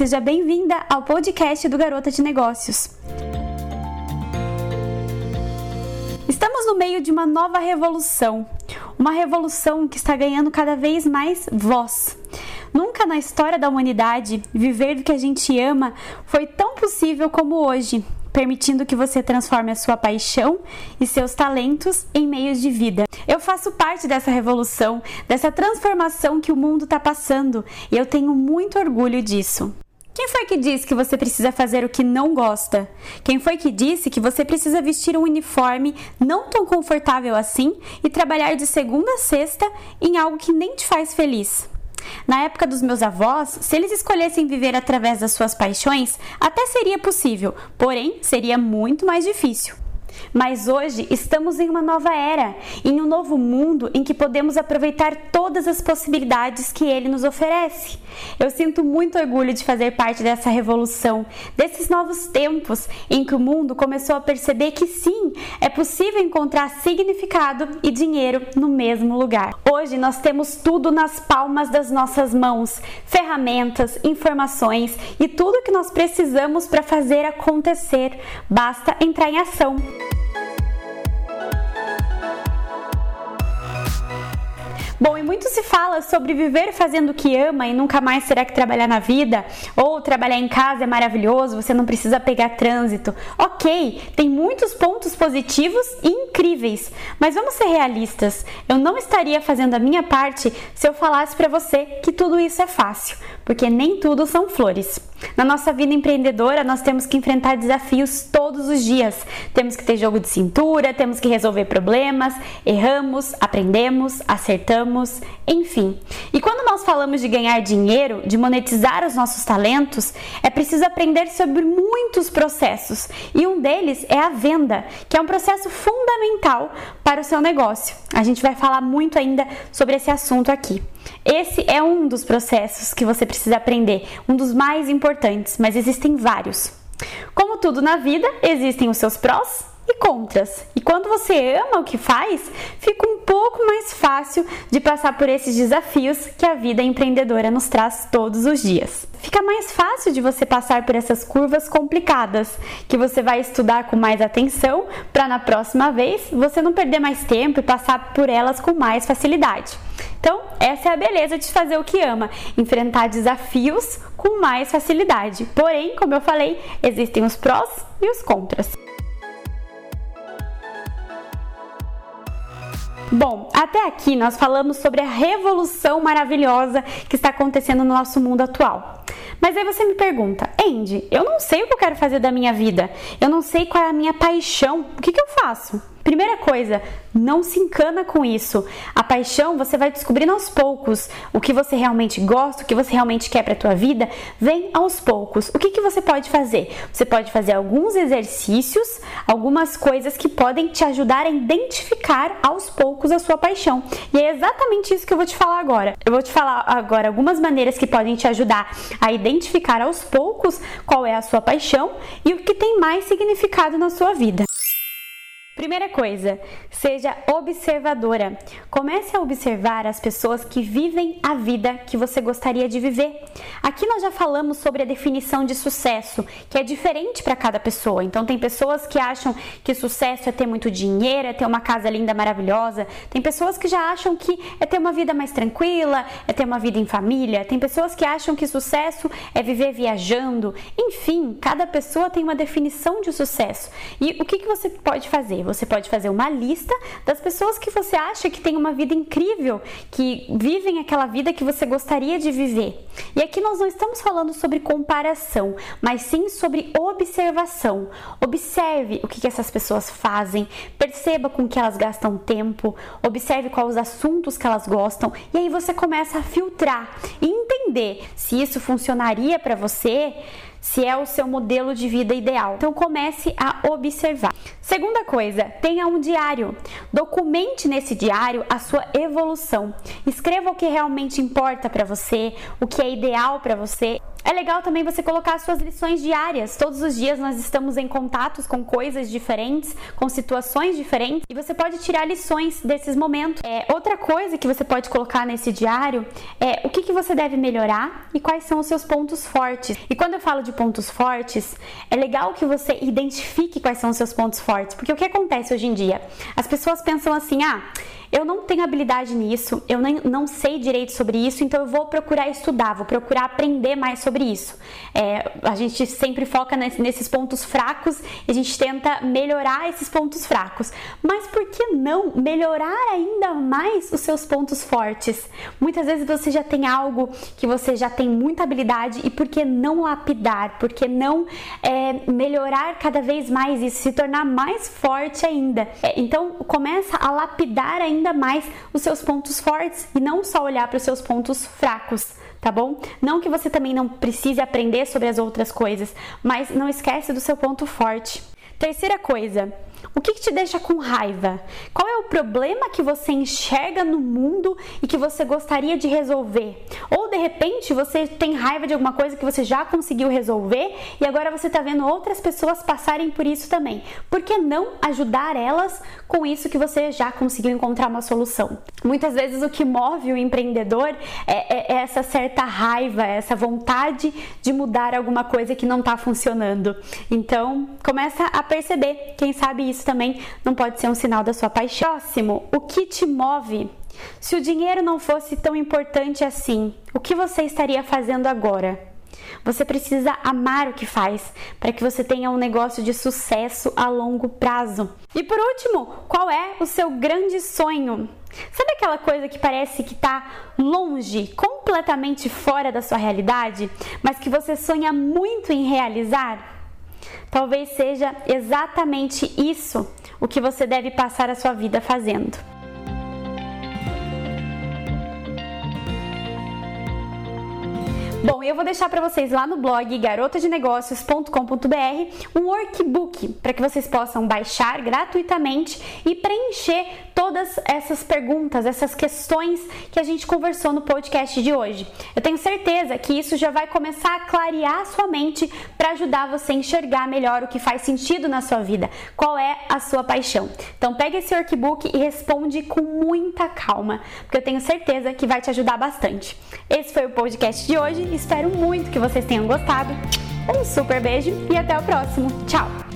seja bem-vinda ao podcast do Garota de Negócios. Estamos no meio de uma nova revolução, uma revolução que está ganhando cada vez mais voz. Nunca na história da humanidade viver do que a gente ama foi tão possível como hoje, permitindo que você transforme a sua paixão e seus talentos em meios de vida. Eu faço parte dessa revolução, dessa transformação que o mundo está passando e eu tenho muito orgulho disso. Quem foi que disse que você precisa fazer o que não gosta? Quem foi que disse que você precisa vestir um uniforme não tão confortável assim e trabalhar de segunda a sexta em algo que nem te faz feliz? Na época dos meus avós, se eles escolhessem viver através das suas paixões, até seria possível, porém seria muito mais difícil. Mas hoje estamos em uma nova era, em um novo mundo em que podemos aproveitar todas as possibilidades que ele nos oferece. Eu sinto muito orgulho de fazer parte dessa revolução, desses novos tempos em que o mundo começou a perceber que sim, é possível encontrar significado e dinheiro no mesmo lugar. Hoje nós temos tudo nas palmas das nossas mãos: ferramentas, informações e tudo que nós precisamos para fazer acontecer. Basta entrar em ação. Bom, e muito se fala sobre viver fazendo o que ama e nunca mais terá que trabalhar na vida, ou trabalhar em casa é maravilhoso, você não precisa pegar trânsito. Ok, tem muitos pontos positivos e incríveis, mas vamos ser realistas. Eu não estaria fazendo a minha parte se eu falasse para você que tudo isso é fácil, porque nem tudo são flores. Na nossa vida empreendedora, nós temos que enfrentar desafios todos os dias. Temos que ter jogo de cintura, temos que resolver problemas, erramos, aprendemos, acertamos, enfim. E quando nós falamos de ganhar dinheiro, de monetizar os nossos talentos, é preciso aprender sobre muitos processos. E um deles é a venda, que é um processo fundamental para o seu negócio. A gente vai falar muito ainda sobre esse assunto aqui. Esse é um dos processos que você precisa aprender, um dos mais importantes, mas existem vários. Como tudo na vida, existem os seus prós contras. E quando você ama o que faz, fica um pouco mais fácil de passar por esses desafios que a vida empreendedora nos traz todos os dias. Fica mais fácil de você passar por essas curvas complicadas, que você vai estudar com mais atenção para na próxima vez você não perder mais tempo e passar por elas com mais facilidade. Então, essa é a beleza de fazer o que ama, enfrentar desafios com mais facilidade. Porém, como eu falei, existem os prós e os contras. Bom, até aqui nós falamos sobre a revolução maravilhosa que está acontecendo no nosso mundo atual. Mas aí você me pergunta, Andy, eu não sei o que eu quero fazer da minha vida, eu não sei qual é a minha paixão, o que, que eu faço? Primeira coisa, não se encana com isso. A paixão você vai descobrindo aos poucos. O que você realmente gosta, o que você realmente quer para a tua vida, vem aos poucos. O que, que você pode fazer? Você pode fazer alguns exercícios, algumas coisas que podem te ajudar a identificar aos poucos a sua paixão. E é exatamente isso que eu vou te falar agora. Eu vou te falar agora algumas maneiras que podem te ajudar a identificar aos poucos qual é a sua paixão e o que tem mais significado na sua vida. Primeira coisa, seja observadora. Comece a observar as pessoas que vivem a vida que você gostaria de viver. Aqui nós já falamos sobre a definição de sucesso, que é diferente para cada pessoa. Então, tem pessoas que acham que sucesso é ter muito dinheiro, é ter uma casa linda, maravilhosa. Tem pessoas que já acham que é ter uma vida mais tranquila, é ter uma vida em família. Tem pessoas que acham que sucesso é viver viajando. Enfim, cada pessoa tem uma definição de sucesso. E o que, que você pode fazer? Você pode fazer uma lista das pessoas que você acha que tem uma vida incrível, que vivem aquela vida que você gostaria de viver. E aqui nós não estamos falando sobre comparação, mas sim sobre observação. Observe o que, essas pessoas fazem, perceba com que elas gastam tempo, observe quais os assuntos que elas gostam e aí você começa a filtrar e entender se isso funcionaria para você se é o seu modelo de vida ideal. Então comece a observar. Segunda coisa, tenha um diário. Documente nesse diário a sua evolução. Escreva o que realmente importa para você, o que é ideal para você É legal também você colocar suas lições diárias. Todos os dias nós estamos em contatos com coisas diferentes, com situações diferentes, e você pode tirar lições desses momentos. É, outra coisa que você pode colocar nesse diário é o que, que você deve melhorar e quais são os seus pontos fortes. E quando eu falo de pontos fortes, é legal que você identifique quais são os seus pontos fortes, porque o que acontece hoje em dia? As pessoas pensam assim: ah, eu não tenho habilidade nisso, eu nem, não sei direito sobre isso, então eu vou procurar estudar, vou procurar aprender mais sobre isso. É, a gente sempre foca nesses pontos fracos e a gente tenta melhorar esses pontos fracos. Mas por que não melhorar ainda mais os seus pontos fortes? Muitas vezes você já tem algo que você já tem muita habilidade e por que não lapidar? Por que não é, melhorar cada vez mais isso, se tornar mais forte ainda? É, então começa a lapidar ainda ainda mais os seus pontos fortes e não só olhar para os seus pontos fracos, tá bom? Não que você também não precise aprender sobre as outras coisas, mas não esquece do seu ponto forte. Terceira coisa, o que, que, te deixa com raiva? Qual é o problema que você enxerga no mundo e que você gostaria de resolver? Ou de repente você tem raiva de alguma coisa que você já conseguiu resolver e agora você está vendo outras pessoas passarem por isso também. Por que não ajudar elas com isso que você já conseguiu encontrar uma solução? Muitas vezes o que move o empreendedor é, é, é essa certa raiva, essa vontade de mudar alguma coisa que não está funcionando. Então começa a perceber, quem sabe isso também não pode ser um sinal da sua paixão. Próximo, o que te move? Se o dinheiro não fosse tão importante assim, o que você estaria fazendo agora? Você precisa amar o que faz para que você tenha um negócio de sucesso a longo prazo. E por último, qual é o seu grande sonho? Sabe aquela coisa que parece que está longe, completamente fora da sua realidade, mas que você sonha muito em realizar? Talvez seja exatamente isso o que você deve passar a sua vida fazendo. Bom, eu vou deixar para vocês lá no blog garotadenegócios.com.br um workbook para que vocês possam baixar gratuitamente e preencher todas essas perguntas, essas questões que a gente conversou no podcast de hoje. Eu tenho certeza que isso já vai começar a clarear a sua mente para ajudar você a enxergar melhor o que faz sentido na sua vida, qual é a sua paixão. Então, pega esse workbook e responde com muita calma, porque eu tenho certeza que vai te ajudar bastante. Esse foi o podcast de hoje Espero muito que vocês tenham gostado. Um super beijo e até o próximo. Tchau!